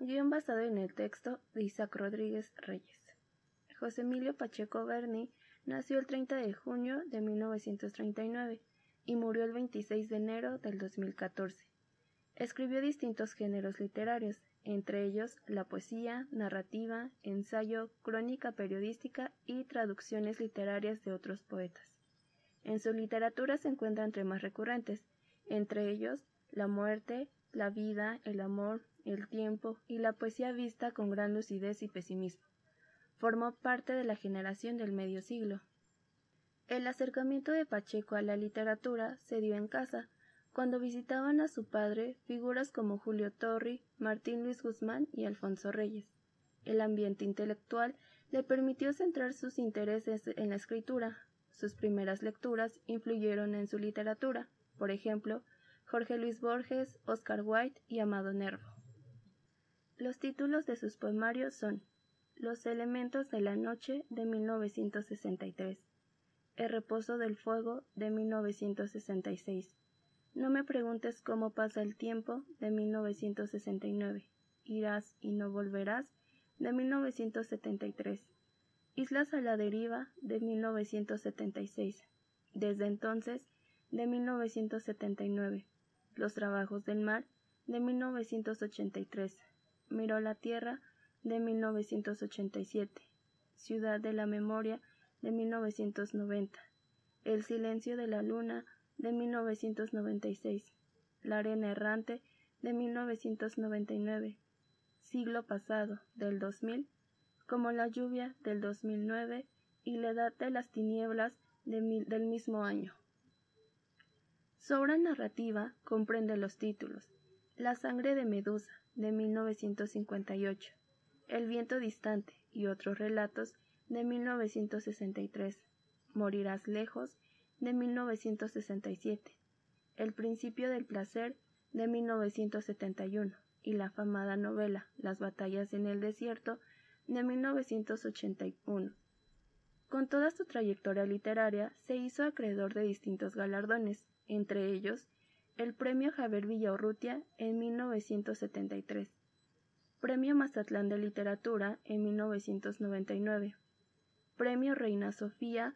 guion basado en el texto de Isaac Rodríguez Reyes. José Emilio Pacheco Berni nació el 30 de junio de 1939 y murió el 26 de enero del 2014. Escribió distintos géneros literarios, entre ellos la poesía, narrativa, ensayo, crónica periodística y traducciones literarias de otros poetas. En su literatura se encuentran temas recurrentes, entre ellos la muerte, la vida, el amor, el tiempo y la poesía vista con gran lucidez y pesimismo formó parte de la generación del medio siglo. El acercamiento de Pacheco a la literatura se dio en casa, cuando visitaban a su padre figuras como Julio Torri, Martín Luis Guzmán y Alfonso Reyes. El ambiente intelectual le permitió centrar sus intereses en la escritura. Sus primeras lecturas influyeron en su literatura, por ejemplo, Jorge Luis Borges, Oscar Wilde y Amado Nervo. Los títulos de sus poemarios son los elementos de la noche de 1963. El reposo del fuego de 1966. No me preguntes cómo pasa el tiempo de 1969. Irás y no volverás de 1973. Islas a la deriva de 1976. Desde entonces de 1979. Los trabajos del mar de 1983. Miró la tierra de 1987, Ciudad de la Memoria de 1990, El Silencio de la Luna de 1996, La Arena Errante de 1999, Siglo Pasado del 2000, como la lluvia del 2009 y la edad de las tinieblas del mismo año. Su obra narrativa comprende los títulos La sangre de Medusa de 1958, el viento distante y otros relatos de 1963. Morirás lejos de 1967. El principio del placer de 1971 y la afamada novela Las batallas en el desierto de 1981. Con toda su trayectoria literaria se hizo acreedor de distintos galardones, entre ellos el Premio Javier Villaurrutia en 1973, Premio Mazatlán de Literatura en 1999, Premio Reina Sofía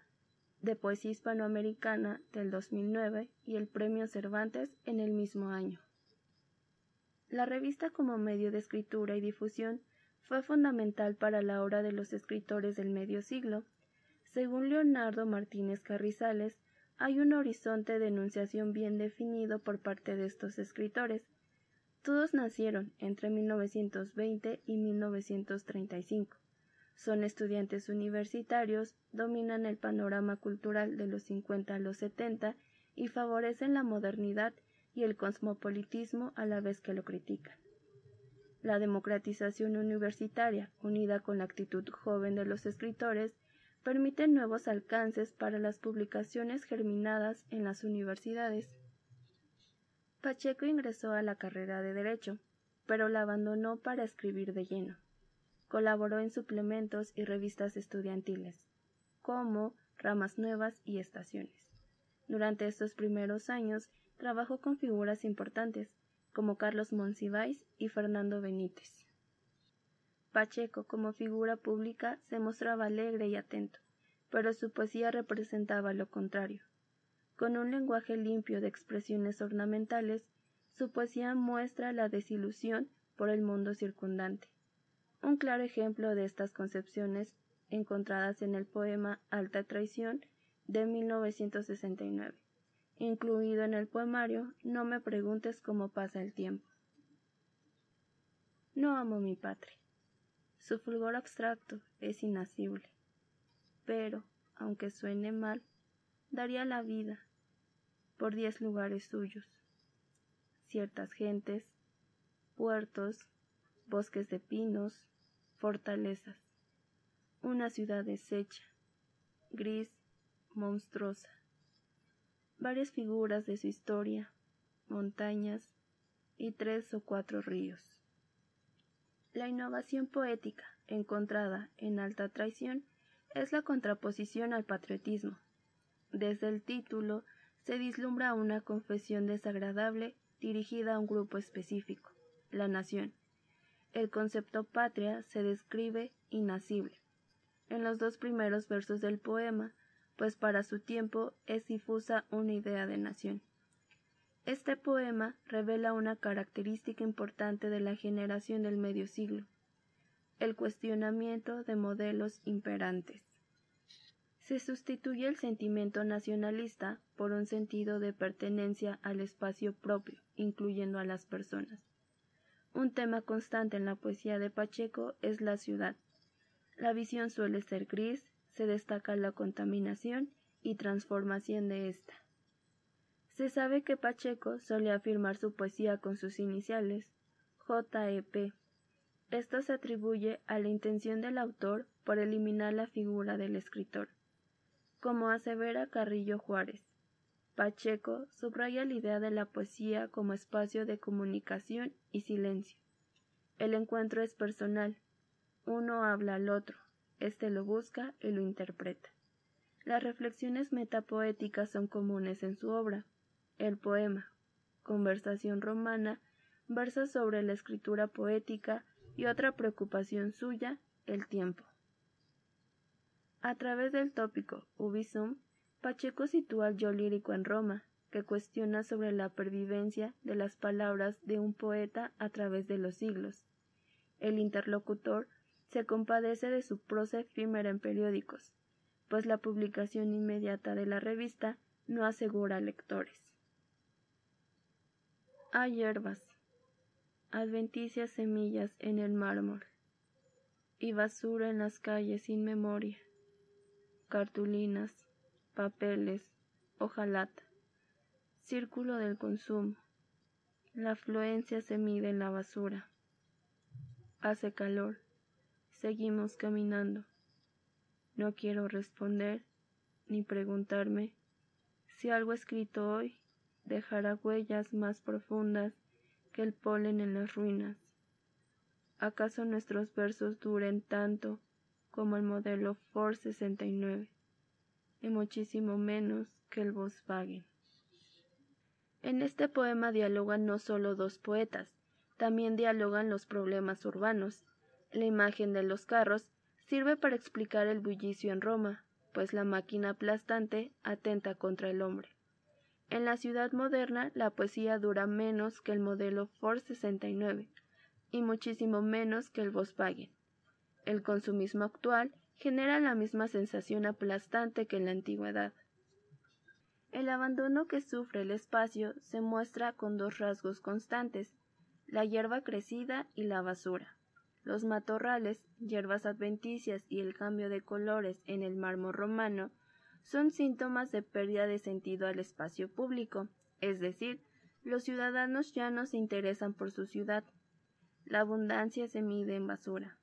de Poesía Hispanoamericana del 2009 y el Premio Cervantes en el mismo año. La revista como medio de escritura y difusión fue fundamental para la obra de los escritores del medio siglo. Según Leonardo Martínez Carrizales, hay un horizonte de enunciación bien definido por parte de estos escritores, todos nacieron entre 1920 y 1935. Son estudiantes universitarios, dominan el panorama cultural de los 50 a los 70 y favorecen la modernidad y el cosmopolitismo a la vez que lo critican. La democratización universitaria, unida con la actitud joven de los escritores, permite nuevos alcances para las publicaciones germinadas en las universidades. Pacheco ingresó a la carrera de Derecho, pero la abandonó para escribir de lleno. Colaboró en suplementos y revistas estudiantiles, como Ramas Nuevas y Estaciones. Durante estos primeros años trabajó con figuras importantes, como Carlos Monsiváis y Fernando Benítez. Pacheco, como figura pública, se mostraba alegre y atento, pero su poesía representaba lo contrario. Con un lenguaje limpio de expresiones ornamentales, su poesía muestra la desilusión por el mundo circundante. Un claro ejemplo de estas concepciones encontradas en el poema Alta Traición de 1969, incluido en el poemario No me preguntes cómo pasa el tiempo. No amo mi patria. Su fulgor abstracto es inacible, pero, aunque suene mal, daría la vida por diez lugares suyos, ciertas gentes, puertos, bosques de pinos, fortalezas. Una ciudad deshecha, gris, monstruosa. Varias figuras de su historia, montañas y tres o cuatro ríos. La innovación poética encontrada en Alta Traición es la contraposición al patriotismo. Desde el título se vislumbra una confesión desagradable dirigida a un grupo específico, la nación. El concepto patria se describe inacible en los dos primeros versos del poema, pues para su tiempo es difusa una idea de nación. Este poema revela una característica importante de la generación del medio siglo, el cuestionamiento de modelos imperantes. Se sustituye el sentimiento nacionalista por un sentido de pertenencia al espacio propio, incluyendo a las personas. Un tema constante en la poesía de Pacheco es la ciudad. La visión suele ser gris, se destaca la contaminación y transformación de ésta. Se sabe que Pacheco solía firmar su poesía con sus iniciales, JEP. Esto se atribuye a la intención del autor por eliminar la figura del escritor. Como asevera Carrillo Juárez, Pacheco subraya la idea de la poesía como espacio de comunicación y silencio. El encuentro es personal. Uno habla al otro, éste lo busca y lo interpreta. Las reflexiones metapoéticas son comunes en su obra. El poema, Conversación romana, versa sobre la escritura poética y otra preocupación suya, el tiempo. A través del tópico Ubisum, Pacheco sitúa al yo lírico en Roma, que cuestiona sobre la pervivencia de las palabras de un poeta a través de los siglos. El interlocutor se compadece de su prosa efímera en periódicos, pues la publicación inmediata de la revista no asegura lectores. Hay hierbas, adventicias semillas en el mármol y basura en las calles sin memoria, cartulinas, papeles, hojalata, círculo del consumo. La afluencia se mide en la basura. Hace calor. Seguimos caminando. No quiero responder ni preguntarme si algo escrito hoy dejará huellas más profundas que el polen en las ruinas. ¿Acaso nuestros versos duren tanto como el modelo Ford 69 y muchísimo menos que el Volkswagen? En este poema dialogan no solo dos poetas, también dialogan los problemas urbanos. La imagen de los carros sirve para explicar el bullicio en Roma, pues la máquina aplastante atenta contra el hombre. En la ciudad moderna la poesía dura menos que el modelo Ford 69 y muchísimo menos que el Volkswagen. El consumismo actual genera la misma sensación aplastante que en la antigüedad. El abandono que sufre el espacio se muestra con dos rasgos constantes, la hierba crecida y la basura. Los matorrales, hierbas adventicias y el cambio de colores en el mármol romano son síntomas de pérdida de sentido al espacio público, es decir, los ciudadanos ya no se interesan por su ciudad. La abundancia se mide en basura.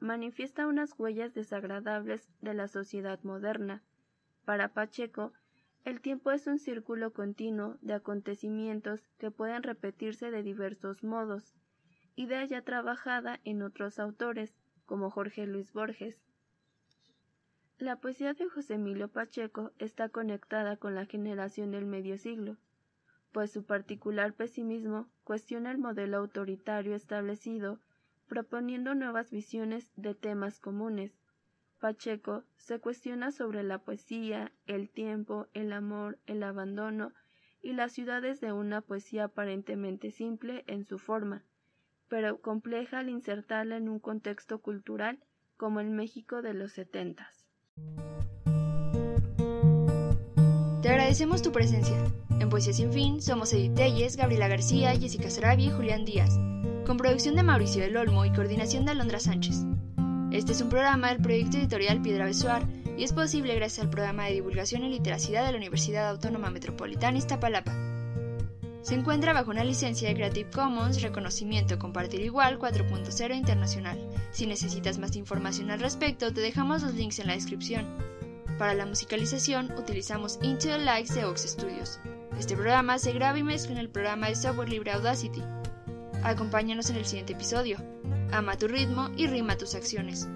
Manifiesta unas huellas desagradables de la sociedad moderna. Para Pacheco, el tiempo es un círculo continuo de acontecimientos que pueden repetirse de diversos modos, idea ya trabajada en otros autores, como Jorge Luis Borges, la poesía de José Emilio Pacheco está conectada con la generación del medio siglo, pues su particular pesimismo cuestiona el modelo autoritario establecido, proponiendo nuevas visiones de temas comunes. Pacheco se cuestiona sobre la poesía, el tiempo, el amor, el abandono y las ciudades de una poesía aparentemente simple en su forma, pero compleja al insertarla en un contexto cultural como el México de los setentas. Te agradecemos tu presencia. En Poesía Sin Fin somos Edith Telles, Gabriela García, Jessica Sarabi y Julián Díaz, con producción de Mauricio del Olmo y coordinación de Alondra Sánchez. Este es un programa del proyecto editorial Piedra Besuar y es posible gracias al programa de divulgación y literacidad de la Universidad Autónoma Metropolitana Iztapalapa. Se encuentra bajo una licencia de Creative Commons Reconocimiento Compartir Igual 4.0 Internacional. Si necesitas más información al respecto, te dejamos los links en la descripción. Para la musicalización utilizamos Into the Lights de Ox Studios. Este programa se graba y mezcla en el programa de software libre Audacity. Acompáñanos en el siguiente episodio. Ama tu ritmo y rima tus acciones.